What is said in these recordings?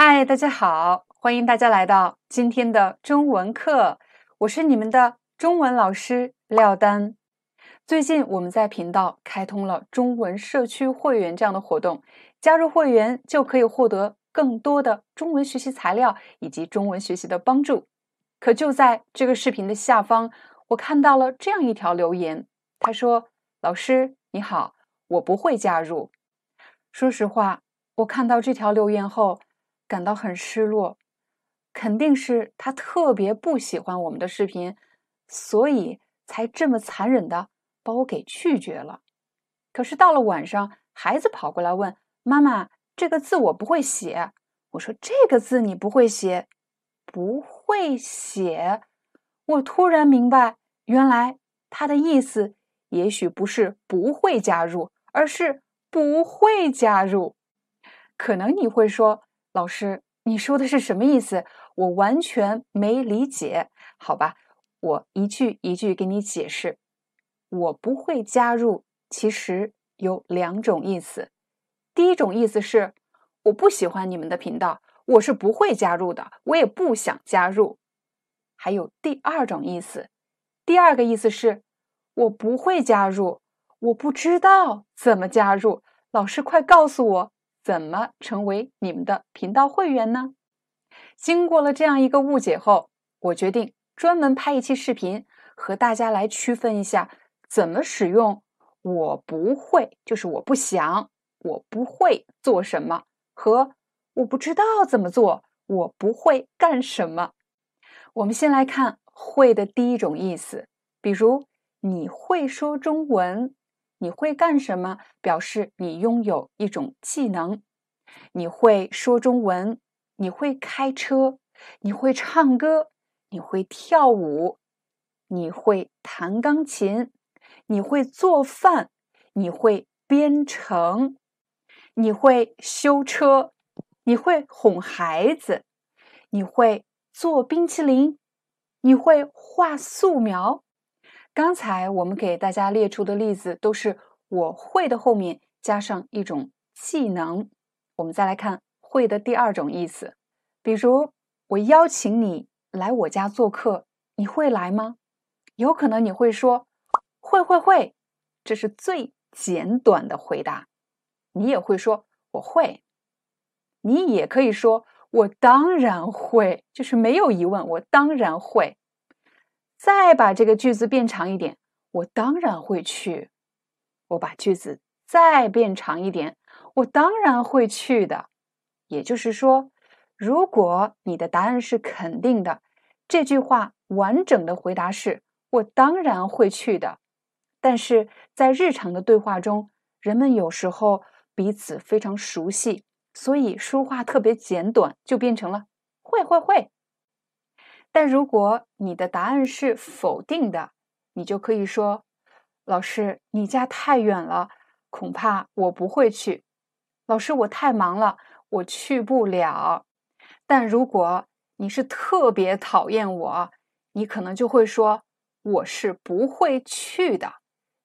嗨，大家好，欢迎大家来到今天的中文课，我是你们的中文老师廖丹。最近我们在频道开通了中文社区会员这样的活动，加入会员就可以获得更多的中文学习材料以及中文学习的帮助。可就在这个视频的下方，我看到了这样一条留言，他说：“老师你好，我不会加入。”说实话，我看到这条留言后。感到很失落，肯定是他特别不喜欢我们的视频，所以才这么残忍的把我给拒绝了。可是到了晚上，孩子跑过来问妈妈：“这个字我不会写。”我说：“这个字你不会写，不会写。”我突然明白，原来他的意思也许不是不会加入，而是不会加入。可能你会说。老师，你说的是什么意思？我完全没理解。好吧，我一句一句给你解释。我不会加入，其实有两种意思。第一种意思是我不喜欢你们的频道，我是不会加入的，我也不想加入。还有第二种意思，第二个意思是我不会加入，我不知道怎么加入。老师，快告诉我。怎么成为你们的频道会员呢？经过了这样一个误解后，我决定专门拍一期视频，和大家来区分一下怎么使用“我不会”，就是我不想，我不会做什么，和我不知道怎么做，我不会干什么。我们先来看“会”的第一种意思，比如你会说中文。你会干什么？表示你拥有一种技能。你会说中文，你会开车，你会唱歌，你会跳舞，你会弹钢琴，你会做饭，你会编程，你会修车，你会哄孩子，你会做冰淇淋，你会画素描。刚才我们给大家列出的例子都是我会的后面加上一种技能。我们再来看会的第二种意思，比如我邀请你来我家做客，你会来吗？有可能你会说会会会，这是最简短的回答。你也会说我会，你也可以说我当然会，就是没有疑问，我当然会。再把这个句子变长一点，我当然会去。我把句子再变长一点，我当然会去的。也就是说，如果你的答案是肯定的，这句话完整的回答是我当然会去的。但是在日常的对话中，人们有时候彼此非常熟悉，所以说话特别简短，就变成了会会会。但如果你的答案是否定的，你就可以说：“老师，你家太远了，恐怕我不会去。”“老师，我太忙了，我去不了。”但如果你是特别讨厌我，你可能就会说：“我是不会去的。”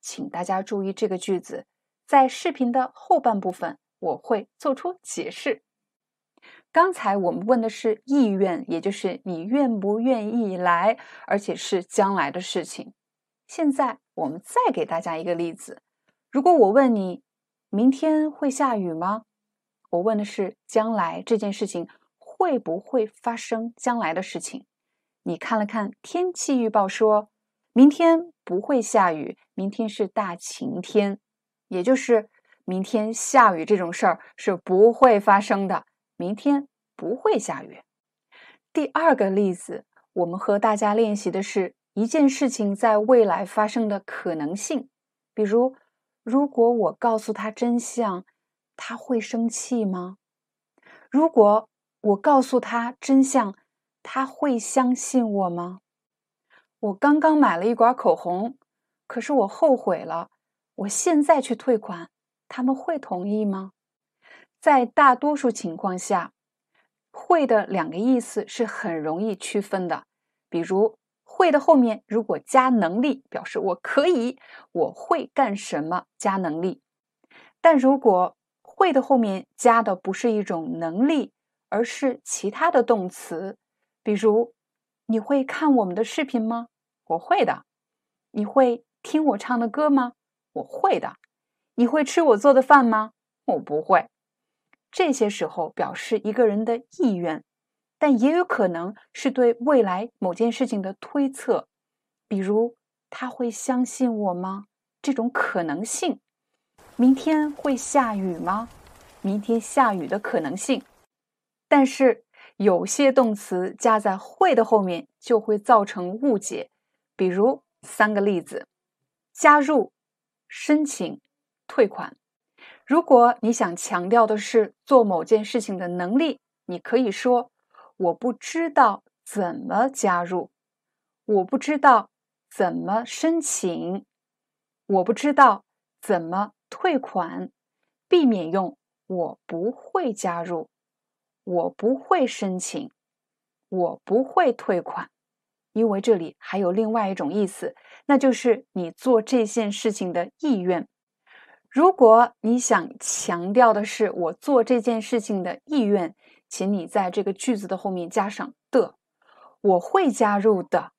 请大家注意这个句子，在视频的后半部分我会做出解释。刚才我们问的是意愿，也就是你愿不愿意来，而且是将来的事情。现在我们再给大家一个例子：如果我问你明天会下雨吗？我问的是将来这件事情会不会发生将来的事情。你看了看天气预报，说明天不会下雨，明天是大晴天，也就是明天下雨这种事儿是不会发生的。明天不会下雨。第二个例子，我们和大家练习的是一件事情在未来发生的可能性。比如，如果我告诉他真相，他会生气吗？如果我告诉他真相，他会相信我吗？我刚刚买了一管口红，可是我后悔了。我现在去退款，他们会同意吗？在大多数情况下，会的两个意思是很容易区分的。比如，会的后面如果加能力，表示我可以，我会干什么，加能力。但如果会的后面加的不是一种能力，而是其他的动词，比如，你会看我们的视频吗？我会的。你会听我唱的歌吗？我会的。你会吃我做的饭吗？我不会。这些时候表示一个人的意愿，但也有可能是对未来某件事情的推测，比如他会相信我吗？这种可能性。明天会下雨吗？明天下雨的可能性。但是有些动词加在会的后面就会造成误解，比如三个例子：加入、申请、退款。如果你想强调的是做某件事情的能力，你可以说：“我不知道怎么加入，我不知道怎么申请，我不知道怎么。”退款，避免用“我不会加入”“我不会申请”“我不会退款”，因为这里还有另外一种意思，那就是你做这件事情的意愿。如果你想强调的是我做这件事情的意愿，请你在这个句子的后面加上的，我会加入的，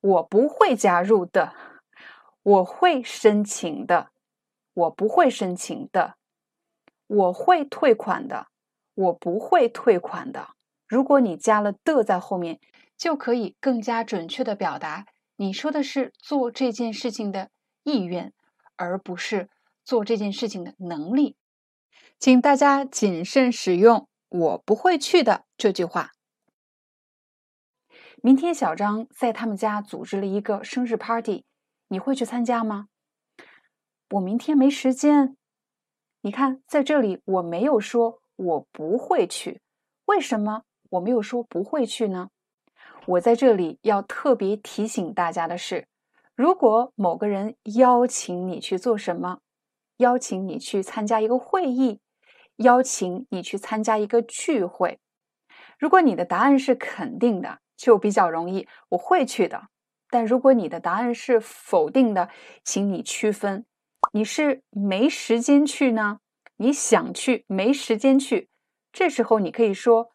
我不会加入的，我会申请的。我不会申请的，我会退款的，我不会退款的。如果你加了的在后面，就可以更加准确的表达你说的是做这件事情的意愿，而不是做这件事情的能力。请大家谨慎使用“我不会去的”这句话。明天小张在他们家组织了一个生日 party，你会去参加吗？我明天没时间。你看，在这里我没有说我不会去，为什么我没有说不会去呢？我在这里要特别提醒大家的是，如果某个人邀请你去做什么，邀请你去参加一个会议，邀请你去参加一个聚会，如果你的答案是肯定的，就比较容易，我会去的。但如果你的答案是否定的，请你区分。你是没时间去呢？你想去，没时间去。这时候你可以说：“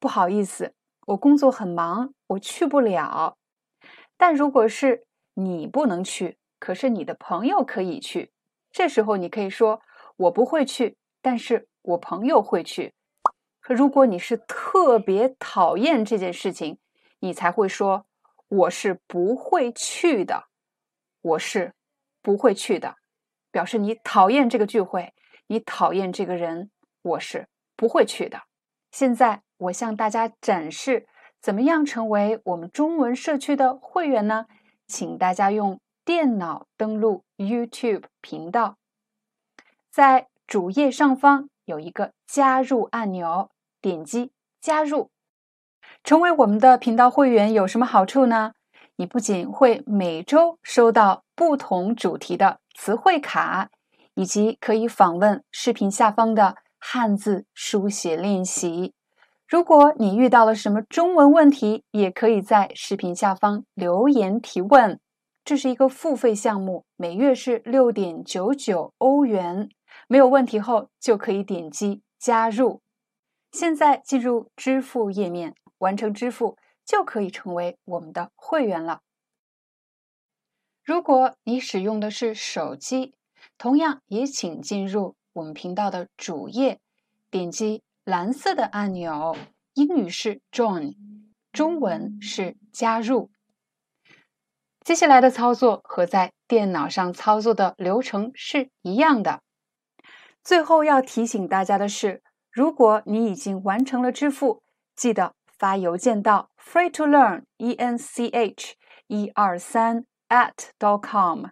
不好意思，我工作很忙，我去不了。”但如果是你不能去，可是你的朋友可以去，这时候你可以说：“我不会去，但是我朋友会去。”可如果你是特别讨厌这件事情，你才会说：“我是不会去的，我是不会去的。”表示你讨厌这个聚会，你讨厌这个人，我是不会去的。现在我向大家展示怎么样成为我们中文社区的会员呢？请大家用电脑登录 YouTube 频道，在主页上方有一个加入按钮，点击加入，成为我们的频道会员有什么好处呢？你不仅会每周收到不同主题的。词汇卡，以及可以访问视频下方的汉字书写练习。如果你遇到了什么中文问题，也可以在视频下方留言提问。这是一个付费项目，每月是六点九九欧元。没有问题后，就可以点击加入。现在进入支付页面，完成支付就可以成为我们的会员了。如果你使用的是手机，同样也请进入我们频道的主页，点击蓝色的按钮，英语是 Join，中文是加入。接下来的操作和在电脑上操作的流程是一样的。最后要提醒大家的是，如果你已经完成了支付，记得发邮件到 Free to Learn E N C H 一二三。at dot com，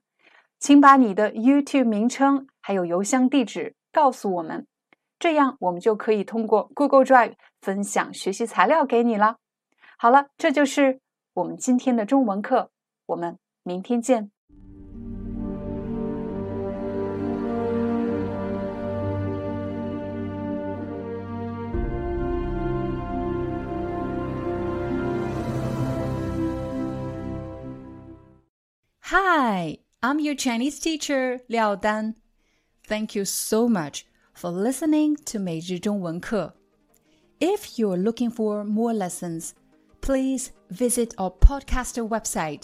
请把你的 YouTube 名称还有邮箱地址告诉我们，这样我们就可以通过 Google Drive 分享学习材料给你了。好了，这就是我们今天的中文课，我们明天见。Hi, I'm your Chinese teacher, Liao Dan. Thank you so much for listening to 每日中文课. If you're looking for more lessons, please visit our podcaster website.